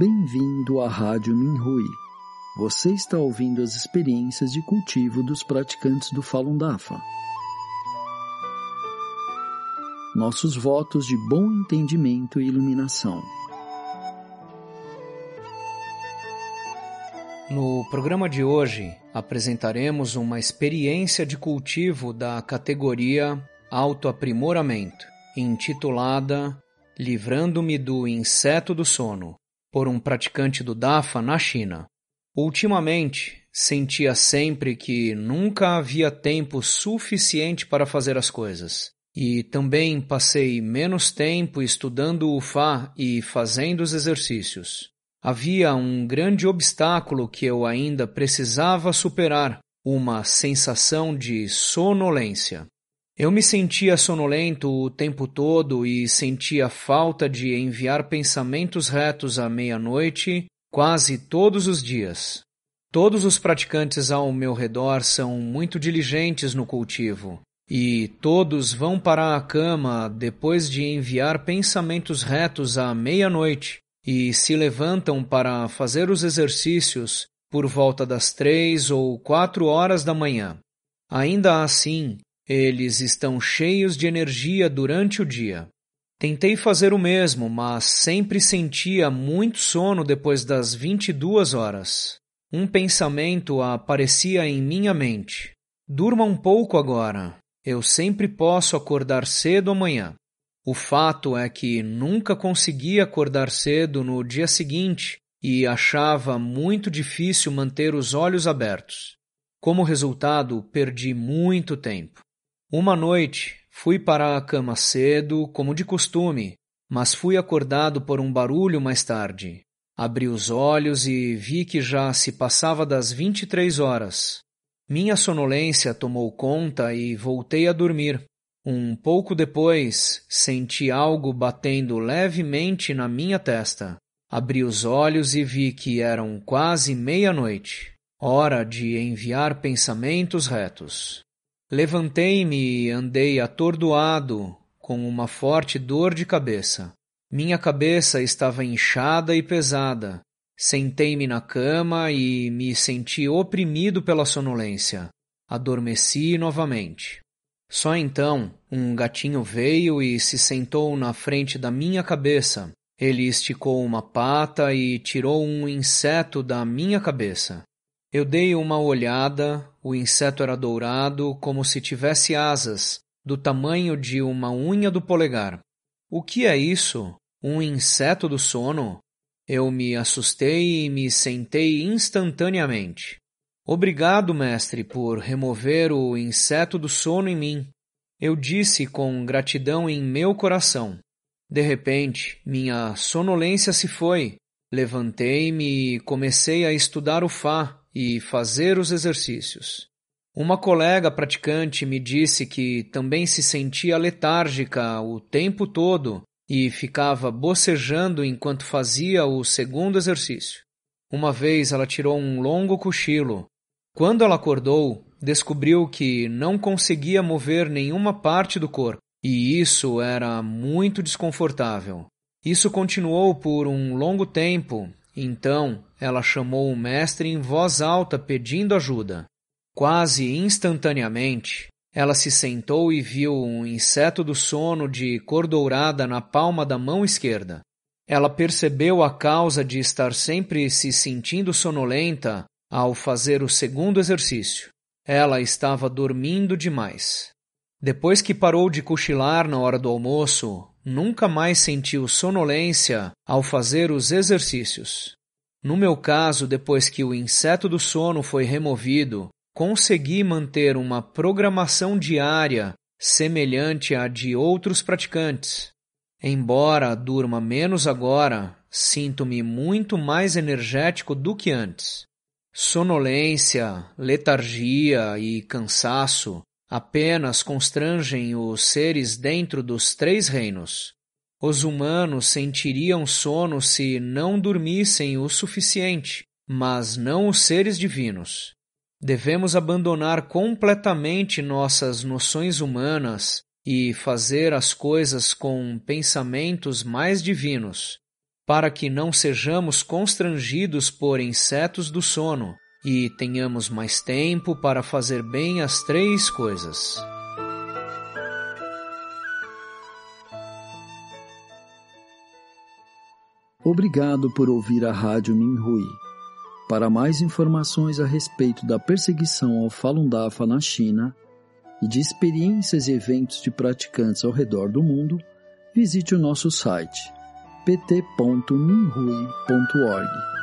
Bem-vindo à Rádio Minhui. Você está ouvindo as experiências de cultivo dos praticantes do Falun Dafa. Nossos votos de bom entendimento e iluminação. No programa de hoje, apresentaremos uma experiência de cultivo da categoria Autoaprimoramento, intitulada Livrando-me do Inseto do Sono, por um praticante do Dafa na China. Ultimamente, sentia sempre que nunca havia tempo suficiente para fazer as coisas. E também passei menos tempo estudando o Fá e fazendo os exercícios. Havia um grande obstáculo que eu ainda precisava superar, uma sensação de sonolência. Eu me sentia sonolento o tempo todo e sentia falta de enviar pensamentos retos à meia-noite quase todos os dias. Todos os praticantes ao meu redor são muito diligentes no cultivo, e todos vão para a cama depois de enviar pensamentos retos à meia-noite e se levantam para fazer os exercícios por volta das três ou quatro horas da manhã. Ainda assim, eles estão cheios de energia durante o dia. Tentei fazer o mesmo, mas sempre sentia muito sono depois das 22 horas. Um pensamento aparecia em minha mente. Durma um pouco agora. Eu sempre posso acordar cedo amanhã. O fato é que nunca consegui acordar cedo no dia seguinte e achava muito difícil manter os olhos abertos. Como resultado, perdi muito tempo. Uma noite, fui para a cama cedo, como de costume, mas fui acordado por um barulho mais tarde. Abri os olhos e vi que já se passava das vinte e três horas. Minha sonolência tomou conta e voltei a dormir. Um pouco depois, senti algo batendo levemente na minha testa. Abri os olhos e vi que eram quase meia-noite. Hora de enviar pensamentos retos. Levantei-me e andei atordoado, com uma forte dor de cabeça. Minha cabeça estava inchada e pesada. Sentei-me na cama e me senti oprimido pela sonolência. Adormeci novamente. Só então, um gatinho veio e se sentou na frente da minha cabeça. Ele esticou uma pata e tirou um inseto da minha cabeça. Eu dei uma olhada, o inseto era dourado, como se tivesse asas, do tamanho de uma unha do polegar. O que é isso? Um inseto do sono? Eu me assustei e me sentei instantaneamente. Obrigado, mestre, por remover o inseto do sono em mim. Eu disse com gratidão em meu coração. De repente, minha sonolência se foi. Levantei-me e comecei a estudar o Fá, e fazer os exercícios. Uma colega praticante me disse que também se sentia letárgica o tempo todo e ficava bocejando enquanto fazia o segundo exercício. Uma vez ela tirou um longo cochilo. Quando ela acordou, descobriu que não conseguia mover nenhuma parte do corpo, e isso era muito desconfortável. Isso continuou por um longo tempo então ela chamou o mestre em voz alta pedindo ajuda. Quase instantaneamente, ela se sentou e viu um inseto do sono de cor dourada na palma da mão esquerda. Ela percebeu a causa de estar sempre se sentindo sonolenta ao fazer o segundo exercício. Ela estava dormindo demais. Depois que parou de cochilar na hora do almoço, nunca mais sentiu sonolência ao fazer os exercícios. No meu caso, depois que o inseto do sono foi removido, consegui manter uma programação diária semelhante à de outros praticantes. Embora durma menos agora, sinto-me muito mais energético do que antes. Sonolência, letargia e cansaço apenas constrangem os seres dentro dos três reinos. Os humanos sentiriam sono se não dormissem o suficiente, mas não os seres divinos. Devemos abandonar completamente nossas noções humanas e fazer as coisas com pensamentos mais divinos. para que não sejamos constrangidos por insetos do sono e tenhamos mais tempo para fazer bem as três coisas. Obrigado por ouvir a Rádio Minhui. Para mais informações a respeito da perseguição ao Falun Dafa na China e de experiências e eventos de praticantes ao redor do mundo, visite o nosso site pt.minhui.org.